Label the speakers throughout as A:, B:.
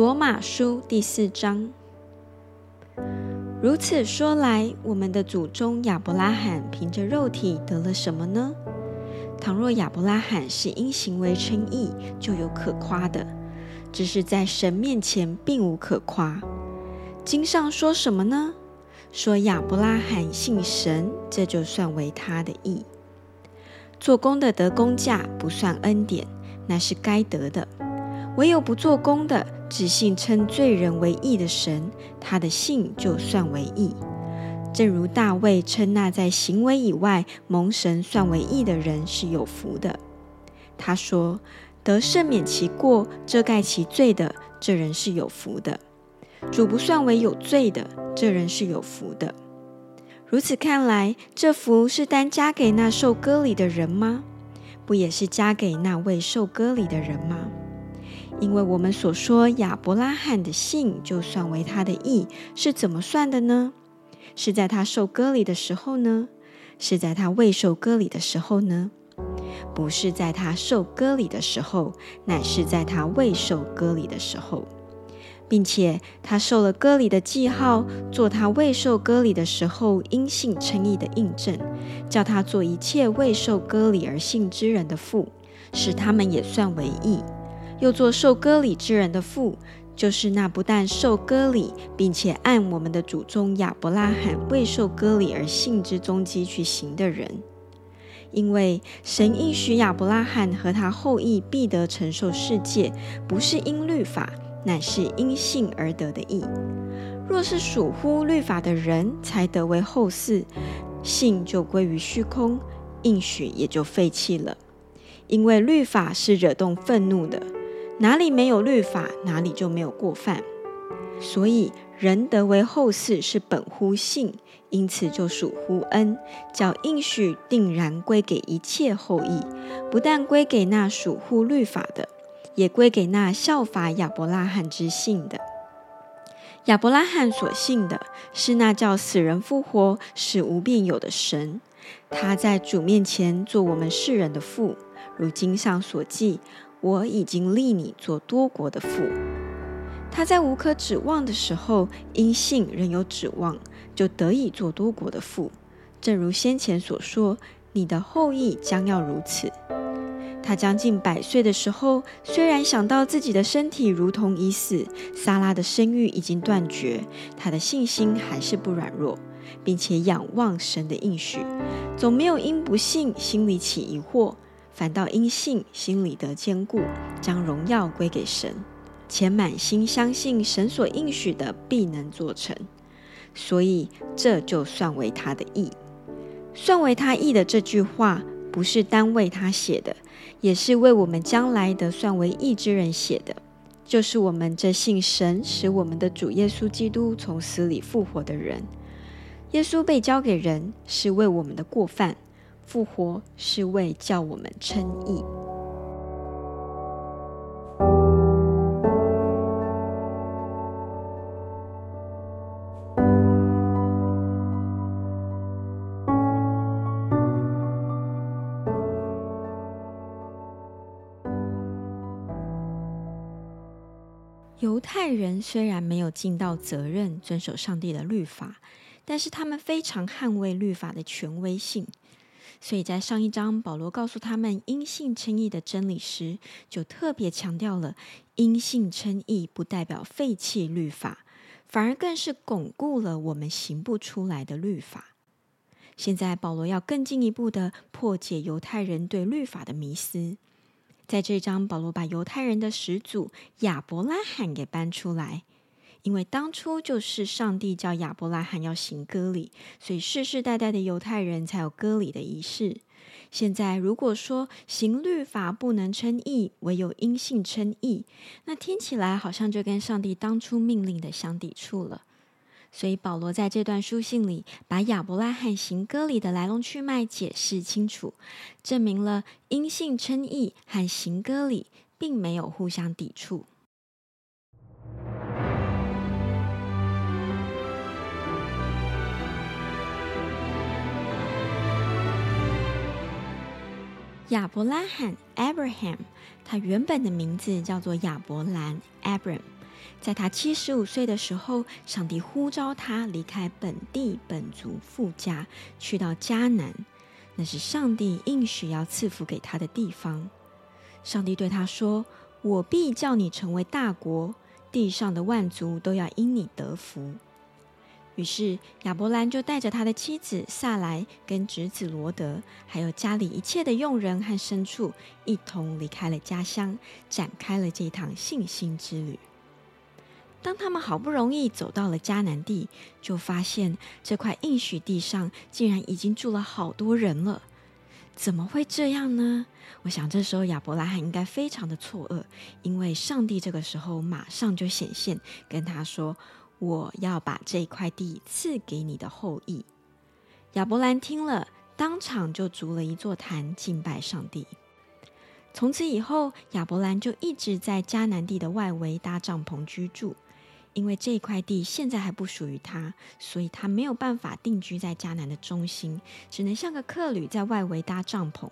A: 罗马书第四章。如此说来，我们的祖宗亚伯拉罕凭着肉体得了什么呢？倘若亚伯拉罕是因行为称义，就有可夸的；只是在神面前并无可夸。经上说什么呢？说亚伯拉罕信神，这就算为他的义。做工的得工价，不算恩典，那是该得的；唯有不做工的，只信称罪人为义的神，他的信就算为义。正如大卫称那在行为以外蒙神算为义的人是有福的。他说：“得赦免其过、遮盖其罪的，这人是有福的；主不算为有罪的，这人是有福的。”如此看来，这福是单加给那受割礼的人吗？不也是加给那位受割礼的人吗？因为我们所说亚伯拉罕的信就算为他的义，是怎么算的呢？是在他受割礼的时候呢？是在他未受割礼的时候呢？不是在他受割礼的时候，乃是在他未受割礼的时候，并且他受了割礼的记号，做他未受割礼的时候因信称义的印证，叫他做一切未受割礼而信之人的父，使他们也算为义。又做受割礼之人的父，就是那不但受割礼，并且按我们的祖宗亚伯拉罕未受割礼而信之踪迹去行的人。因为神应许亚伯拉罕和他后裔必得承受世界，不是因律法，乃是因信而得的义。若是属乎律法的人才得为后嗣，信就归于虚空，应许也就废弃了。因为律法是惹动愤怒的。哪里没有律法，哪里就没有过犯。所以人得为后嗣是本乎信，因此就属乎恩，叫应许定然归给一切后裔，不但归给那属乎律法的，也归给那效法亚伯拉罕之信的。亚伯拉罕所信的是那叫死人复活、使无变有的神，他在主面前做我们世人的父，如经上所记。我已经立你做多国的父。他在无可指望的时候，因信仍有指望，就得以做多国的父。正如先前所说，你的后裔将要如此。他将近百岁的时候，虽然想到自己的身体如同已死，撒拉的生育已经断绝，他的信心还是不软弱，并且仰望神的应许，总没有因不信心里起疑惑。反倒因信心里得坚固，将荣耀归给神，且满心相信神所应许的必能做成，所以这就算为他的义。算为他义的这句话，不是单为他写的，也是为我们将来的算为义之人写的，就是我们这信神使我们的主耶稣基督从死里复活的人。耶稣被交给人，是为我们的过犯。复活是为叫我们称义。犹太人虽然没有尽到责任遵守上帝的律法，但是他们非常捍卫律法的权威性。所以在上一章，保罗告诉他们因信称义的真理时，就特别强调了因信称义不代表废弃律法，反而更是巩固了我们行不出来的律法。现在保罗要更进一步的破解犹太人对律法的迷思，在这章，保罗把犹太人的始祖亚伯拉罕给搬出来。因为当初就是上帝叫亚伯拉罕要行割礼，所以世世代代的犹太人才有割礼的仪式。现在如果说行律法不能称义，唯有因信称义，那听起来好像就跟上帝当初命令的相抵触了。所以保罗在这段书信里，把亚伯拉罕行割礼的来龙去脉解释清楚，证明了因信称义和行割礼并没有互相抵触。亚伯拉罕 （Abraham），他原本的名字叫做亚伯兰 （Abraham） 在他七十五岁的时候，上帝呼召他离开本地本族富家，去到迦南，那是上帝应许要赐福给他的地方。上帝对他说：“我必叫你成为大国，地上的万族都要因你得福。”于是亚伯兰就带着他的妻子萨来，跟侄子罗德，还有家里一切的佣人和牲畜，一同离开了家乡，展开了这趟信心之旅。当他们好不容易走到了迦南地，就发现这块应许地上竟然已经住了好多人了。怎么会这样呢？我想这时候亚伯拉罕应该非常的错愕，因为上帝这个时候马上就显现，跟他说。我要把这块地赐给你的后裔。亚伯兰听了，当场就筑了一座坛敬拜上帝。从此以后，亚伯兰就一直在迦南地的外围搭帐篷居住。因为这块地现在还不属于他，所以他没有办法定居在迦南的中心，只能像个客旅在外围搭帐篷。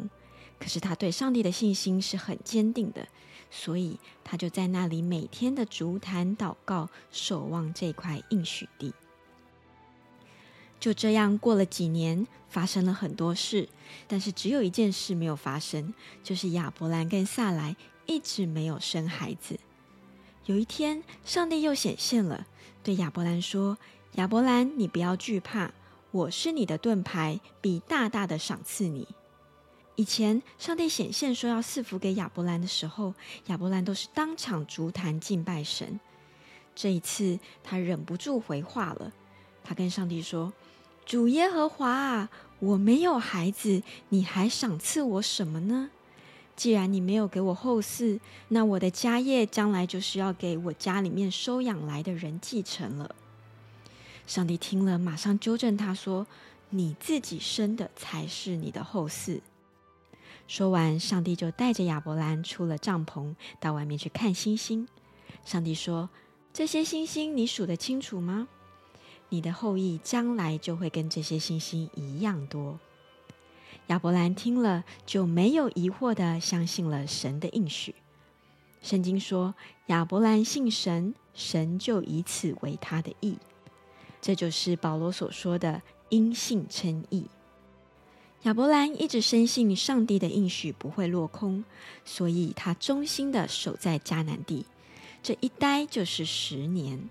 A: 可是他对上帝的信心是很坚定的。所以他就在那里每天的烛坛祷告，守望这块应许地。就这样过了几年，发生了很多事，但是只有一件事没有发生，就是亚伯兰跟萨来一直没有生孩子。有一天，上帝又显现了，对亚伯兰说：“亚伯兰，你不要惧怕，我是你的盾牌，必大大的赏赐你。”以前上帝显现说要赐福给亚伯兰的时候，亚伯兰都是当场烛坛敬拜神。这一次他忍不住回话了，他跟上帝说：“主耶和华，我没有孩子，你还赏赐我什么呢？既然你没有给我后嗣，那我的家业将来就是要给我家里面收养来的人继承了。”上帝听了，马上纠正他说：“你自己生的才是你的后嗣。”说完，上帝就带着亚伯兰出了帐篷，到外面去看星星。上帝说：“这些星星你数得清楚吗？你的后裔将来就会跟这些星星一样多。”亚伯兰听了，就没有疑惑的相信了神的应许。圣经说：“亚伯兰信神，神就以此为他的义。”这就是保罗所说的“因信称义”。亚伯兰一直深信上帝的应许不会落空，所以他忠心的守在迦南地，这一待就是十年。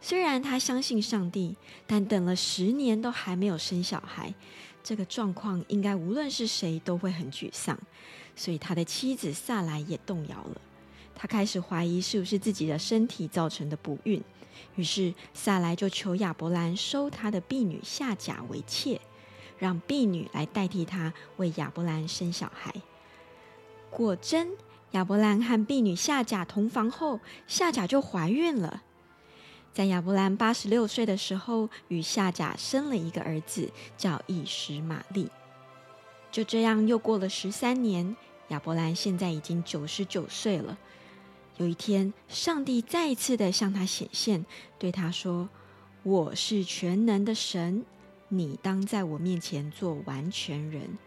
A: 虽然他相信上帝，但等了十年都还没有生小孩，这个状况应该无论是谁都会很沮丧。所以他的妻子萨莱也动摇了，他开始怀疑是不是自己的身体造成的不孕。于是萨莱就求亚伯兰收他的婢女夏甲为妾。让婢女来代替他为亚伯兰生小孩。果真，亚伯兰和婢女夏甲同房后，夏甲就怀孕了。在亚伯兰八十六岁的时候，与夏甲生了一个儿子，叫以实玛利。就这样，又过了十三年，亚伯兰现在已经九十九岁了。有一天，上帝再一次的向他显现，对他说：“我是全能的神。”你当在我面前做完全人，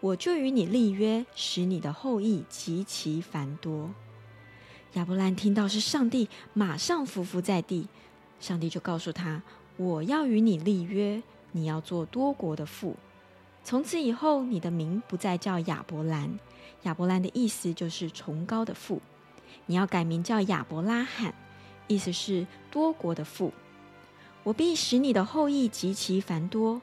A: 我就与你立约，使你的后裔极其繁多。亚伯兰听到是上帝，马上伏伏在地。上帝就告诉他：“我要与你立约，你要做多国的父。从此以后，你的名不再叫亚伯兰。亚伯兰的意思就是崇高的父。你要改名叫亚伯拉罕，意思是多国的父。”我必使你的后裔极其繁多，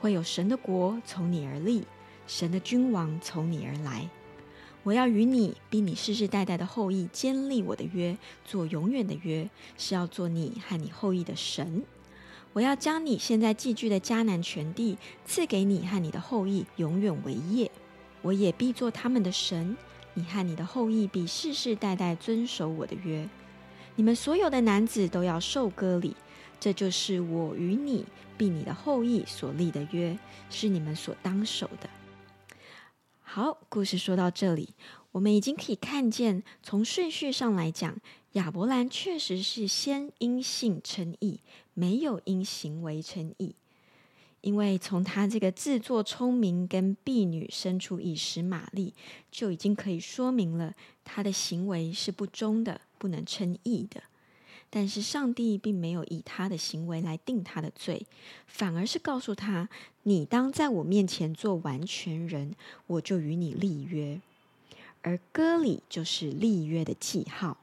A: 会有神的国从你而立，神的君王从你而来。我要与你，并你世世代代的后裔坚立我的约，做永远的约，是要做你和你后裔的神。我要将你现在寄居的迦南全地赐给你和你的后裔，永远为业。我也必做他们的神，你和你的后裔必世世代代遵守我的约。你们所有的男子都要受割礼。这就是我与你并你的后裔所立的约，是你们所当守的。好，故事说到这里，我们已经可以看见，从顺序上来讲，亚伯兰确实是先因信称义，没有因行为称义。因为从他这个自作聪明跟婢女生出以实玛利，就已经可以说明了他的行为是不忠的，不能称义的。但是上帝并没有以他的行为来定他的罪，反而是告诉他：“你当在我面前做完全人，我就与你立约。”而割礼就是立约的记号。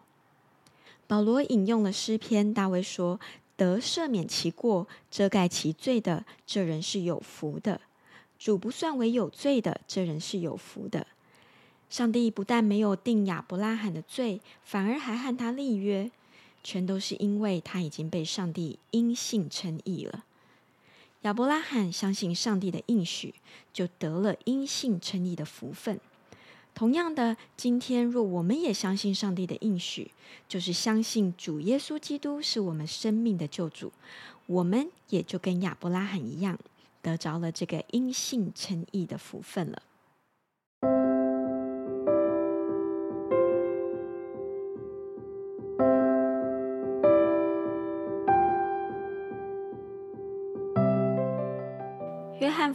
A: 保罗引用了诗篇，大卫说：“得赦免其过、遮盖其罪的，这人是有福的；主不算为有罪的，这人是有福的。”上帝不但没有定亚伯拉罕的罪，反而还和他立约，全都是因为他已经被上帝因信称义了。亚伯拉罕相信上帝的应许，就得了因信称义的福分。同样的，今天若我们也相信上帝的应许，就是相信主耶稣基督是我们生命的救主，我们也就跟亚伯拉罕一样，得着了这个因信称义的福分了。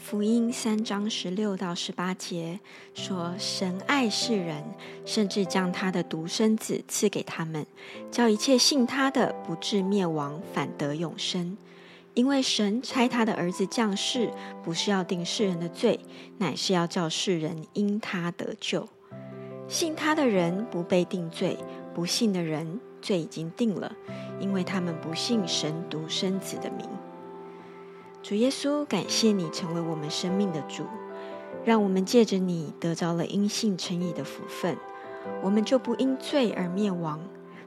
A: 福音三章十六到十八节说：“神爱世人，甚至将他的独生子赐给他们，叫一切信他的不至灭亡，反得永生。因为神差他的儿子降世，不是要定世人的罪，乃是要叫世人因他得救。信他的人不被定罪，不信的人罪已经定了，因为他们不信神独生子的名。”主耶稣，感谢你成为我们生命的主，让我们借着你得着了因信称义的福分，我们就不因罪而灭亡，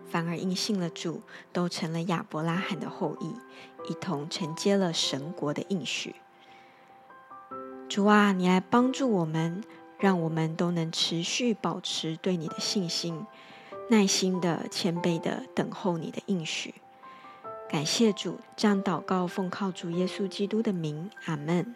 A: 反而因信了主，都成了亚伯拉罕的后裔，一同承接了神国的应许。主啊，你来帮助我们，让我们都能持续保持对你的信心，耐心的、谦卑的等候你的应许。感谢主，这样祷告，奉靠主耶稣基督的名，阿门。